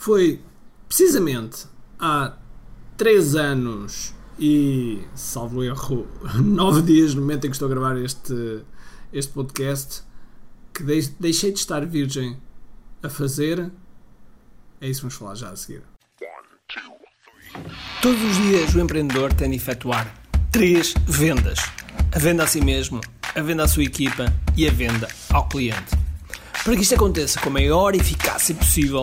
Foi precisamente há 3 anos e, salvo erro, 9 dias no momento em que estou a gravar este, este podcast, que deixei de estar virgem a fazer. É isso que vamos falar já a seguir. Todos os dias o empreendedor tem de efetuar três vendas: a venda a si mesmo, a venda à sua equipa e a venda ao cliente. Para que isto aconteça com a maior eficácia possível,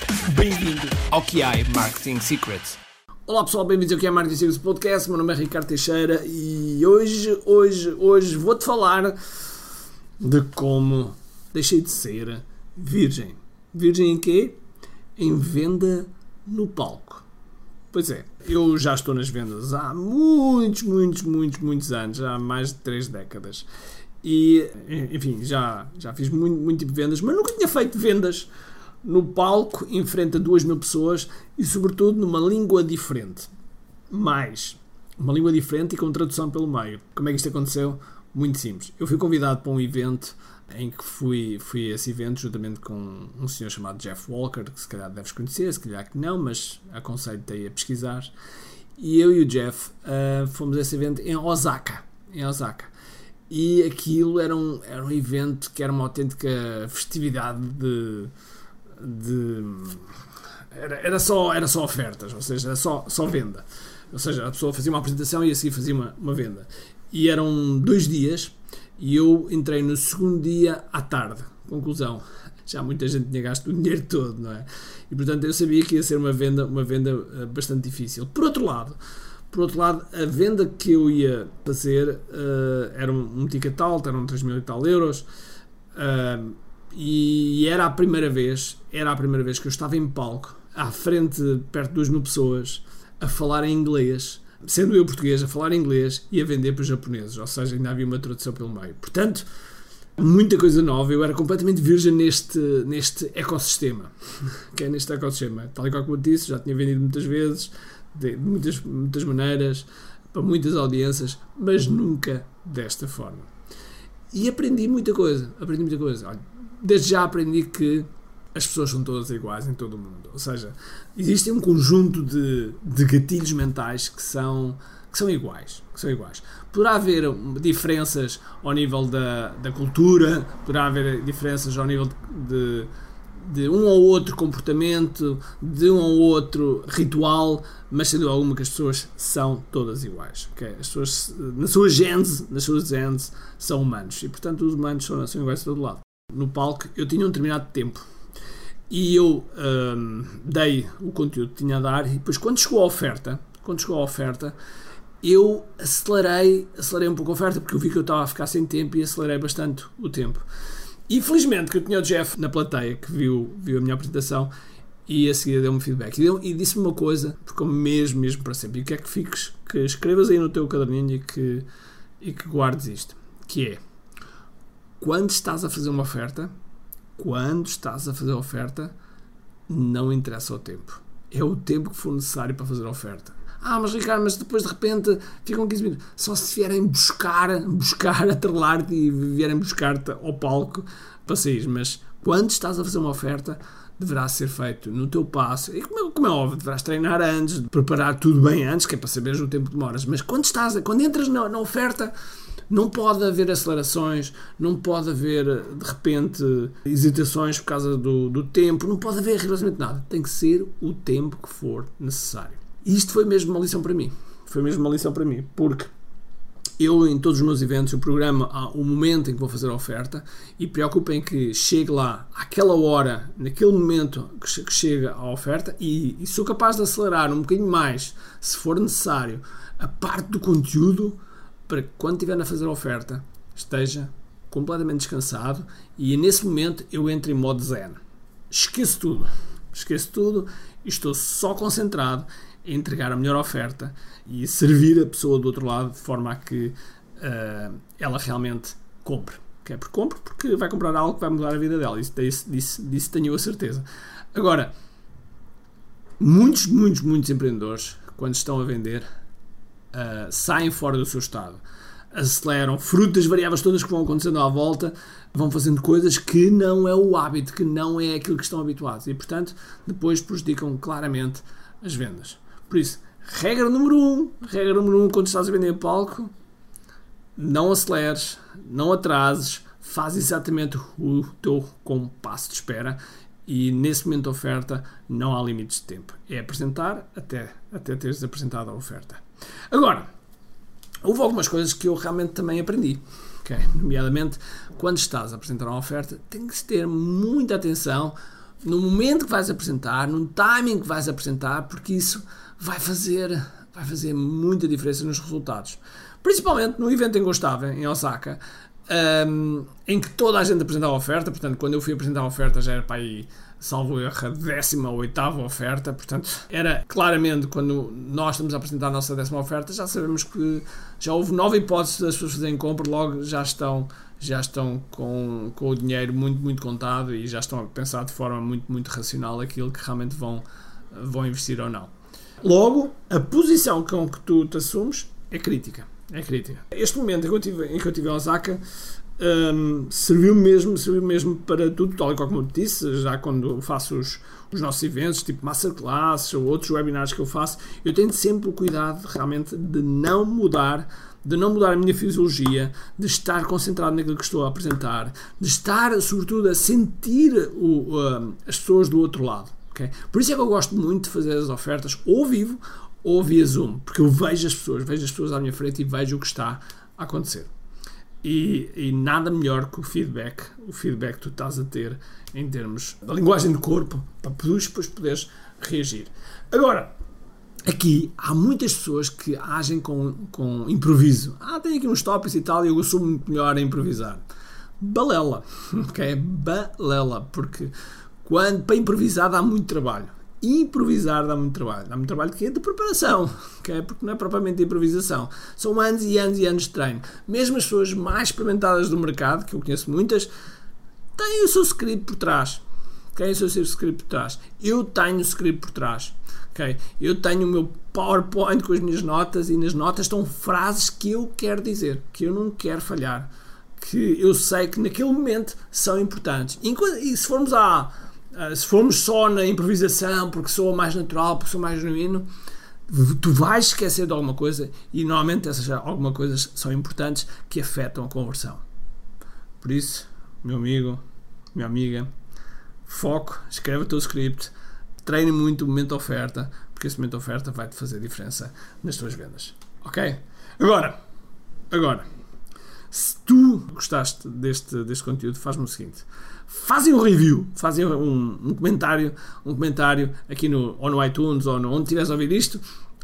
Bem-vindo ao QI Marketing Secrets. Olá pessoal, bem-vindos ao QI Marketing Secrets Podcast. Meu nome é Ricardo Teixeira e hoje, hoje, hoje vou-te falar de como deixei de ser virgem. Virgem em quê? Em venda no palco. Pois é, eu já estou nas vendas há muitos, muitos, muitos, muitos anos, há mais de três décadas. E, enfim, já, já fiz muito, muito tipo de vendas, mas nunca tinha feito vendas no palco em frente a duas mil pessoas e, sobretudo, numa língua diferente. Mais, uma língua diferente e com tradução pelo meio. Como é que isto aconteceu? Muito simples. Eu fui convidado para um evento em que fui, fui a esse evento juntamente com um senhor chamado Jeff Walker, que se calhar deves conhecer, se calhar que não, mas aconselho-te a pesquisar. E eu e o Jeff uh, fomos a esse evento em Osaka. Em Osaka. E aquilo era um, era um evento que era uma autêntica festividade de. De era, era, só, era só ofertas, ou seja, era só, só venda. Ou seja, a pessoa fazia uma apresentação e a seguir fazia uma, uma venda. E eram dois dias e eu entrei no segundo dia à tarde. Conclusão, já muita gente tinha gasto o dinheiro todo, não é? E portanto eu sabia que ia ser uma venda, uma venda eh, bastante difícil. Por outro lado, por outro lado, a venda que eu ia fazer uh, era um, um ticket alto, eram 3 mil e tal euros. Uh, e era a primeira vez, era a primeira vez que eu estava em palco, à frente, perto de 2 mil pessoas, a falar em inglês sendo eu português, a falar inglês e a vender para os japoneses, ou seja, ainda havia uma tradução pelo meio. Portanto, muita coisa nova, eu era completamente virgem neste, neste ecossistema, que é neste ecossistema. Tal e qual como eu disse, já tinha vendido muitas vezes, de muitas, muitas maneiras, para muitas audiências, mas nunca desta forma. E aprendi muita coisa, aprendi muita coisa. Olha, desde já aprendi que as pessoas são todas iguais em todo o mundo. Ou seja, existe um conjunto de, de gatilhos mentais que são, que são iguais. Que são iguais. Poderá haver diferenças ao nível da, da cultura, poderá haver diferenças ao nível de, de, um ou outro comportamento, de um ou outro ritual, mas sendo alguma que as pessoas são todas iguais. Okay? As pessoas, na sua gênese, nas suas genes, são humanos. E portanto os humanos são, são iguais de todo lado. No palco eu tinha um determinado tempo. E eu um, dei o conteúdo que tinha a dar e depois quando chegou a oferta, quando chegou a oferta, eu acelerei, acelerei um pouco a oferta porque eu vi que eu estava a ficar sem tempo e acelerei bastante o tempo. E felizmente que eu tinha o Jeff na plateia que viu, viu a minha apresentação e a seguir deu-me feedback. E, deu, e disse-me uma coisa, porque mesmo, mesmo para sempre, e que é que fiques, que escrevas aí no teu caderninho e que, e que guardes isto, que é quando estás a fazer uma oferta, quando estás a fazer a oferta, não interessa o tempo. É o tempo que for necessário para fazer a oferta. Ah, mas Ricardo, mas depois de repente ficam 15 minutos. Só se vierem buscar, buscar, atrelar-te e vierem buscar-te ao palco para sair. Mas quando estás a fazer uma oferta, deverá ser feito no teu passo. E como é, como é óbvio, deverás treinar antes, preparar tudo bem antes, que é para saberes o tempo que demoras. Mas quando estás, quando entras na, na oferta, não pode haver acelerações, não pode haver, de repente, hesitações por causa do, do tempo, não pode haver rigorosamente nada. Tem que ser o tempo que for necessário. E isto foi mesmo uma lição para mim. Foi mesmo uma lição para mim, porque eu, em todos os meus eventos, eu programo o momento em que vou fazer a oferta e preocupo em que chegue lá àquela hora, naquele momento que chega a oferta e, e sou capaz de acelerar um bocadinho mais, se for necessário, a parte do conteúdo para que quando estiver a fazer a oferta esteja completamente descansado e nesse momento eu entro em modo zen. Esqueço tudo. Esqueço tudo e estou só concentrado em entregar a melhor oferta e servir a pessoa do outro lado de forma a que uh, ela realmente compre. Okay? Porque compre porque vai comprar algo que vai mudar a vida dela. Isso, disso, disso, disso tenho a certeza. Agora, muitos, muitos, muitos empreendedores, quando estão a vender, uh, saem fora do seu estado aceleram, fruto das variáveis todas que vão acontecendo à volta, vão fazendo coisas que não é o hábito, que não é aquilo que estão habituados e, portanto, depois prejudicam claramente as vendas. Por isso, regra número um, regra número um, quando estás a vender palco, não aceleres, não atrases, faz exatamente o teu compasso de espera e nesse momento da oferta não há limites de tempo. É apresentar até, até teres apresentado a oferta. Agora, houve algumas coisas que eu realmente também aprendi. Okay? Nomeadamente, quando estás a apresentar uma oferta, tem que ter muita atenção no momento que vais apresentar, no timing que vais apresentar, porque isso vai fazer, vai fazer muita diferença nos resultados. Principalmente no evento em estava, em Osaka, um, em que toda a gente apresentava a oferta, portanto, quando eu fui apresentar a oferta já era para aí salvo erro, a 18 oferta. Portanto, era claramente quando nós estamos a apresentar a nossa décima oferta, já sabemos que já houve nove hipóteses das pessoas fazerem compra, logo já estão, já estão com, com o dinheiro muito, muito contado e já estão a pensar de forma muito, muito racional aquilo que realmente vão, vão investir ou não. Logo, a posição com que tu te assumes é crítica. É crítica. Este momento em que eu tive, em, que eu tive em Osaka um, serviu mesmo serviu mesmo para tudo, tal e qual como eu disse, já quando faço os, os nossos eventos, tipo masterclass ou outros webinars que eu faço, eu tenho sempre o cuidado realmente de não mudar de não mudar a minha fisiologia, de estar concentrado naquilo que estou a apresentar, de estar, sobretudo, a sentir o, as pessoas do outro lado. Okay? Por isso é que eu gosto muito de fazer as ofertas ou vivo ou via Zoom, porque eu vejo as pessoas, vejo as pessoas à minha frente e vejo o que está a acontecer. E, e, nada melhor que o feedback, o feedback que tu estás a ter em termos da linguagem do corpo, para depois poderes reagir. Agora, aqui há muitas pessoas que agem com, com improviso. Ah, tenho aqui uns tópicos e tal, e eu sou muito melhor a improvisar. Balela, ok? Balela, porque quando, para improvisar dá muito trabalho improvisar dá muito trabalho. Dá muito trabalho de? De preparação, okay? porque não é propriamente improvisação. São anos e anos e anos de treino. Mesmo as pessoas mais experimentadas do mercado, que eu conheço muitas, têm o seu script por trás. Têm o seu script por trás. Eu tenho o script por trás. Okay? Eu tenho o meu PowerPoint com as minhas notas e nas notas estão frases que eu quero dizer, que eu não quero falhar, que eu sei que naquele momento são importantes. E se formos a Uh, se formos só na improvisação, porque sou mais natural, porque sou mais genuíno, tu vais esquecer de alguma coisa e normalmente essas algumas coisas são importantes que afetam a conversão. Por isso, meu amigo, minha amiga, foco, escreve o teu script, treine muito o momento da oferta, porque esse momento da oferta vai-te fazer diferença nas tuas vendas. Ok? Agora, agora, se tu gostaste deste, deste conteúdo, faz-me o seguinte fazem um review, fazem um, um, comentário, um comentário aqui no, ou no iTunes ou no, onde estiveres a ouvir isto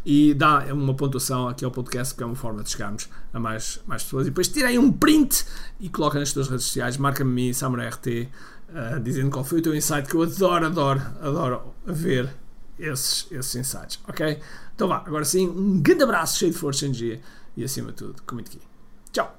e dá uma pontuação aqui ao podcast, que é uma forma de chegarmos a mais, mais pessoas. E depois tirem um print e coloquem nas tuas redes sociais, marca-me mim, SamuraRT, uh, eh, dizendo qual foi o teu insight, que eu adoro, adoro, adoro ver esses, esses insights, ok? Então vá, agora sim, um grande abraço, cheio de força e energia e acima de tudo, comente aqui. Tchau!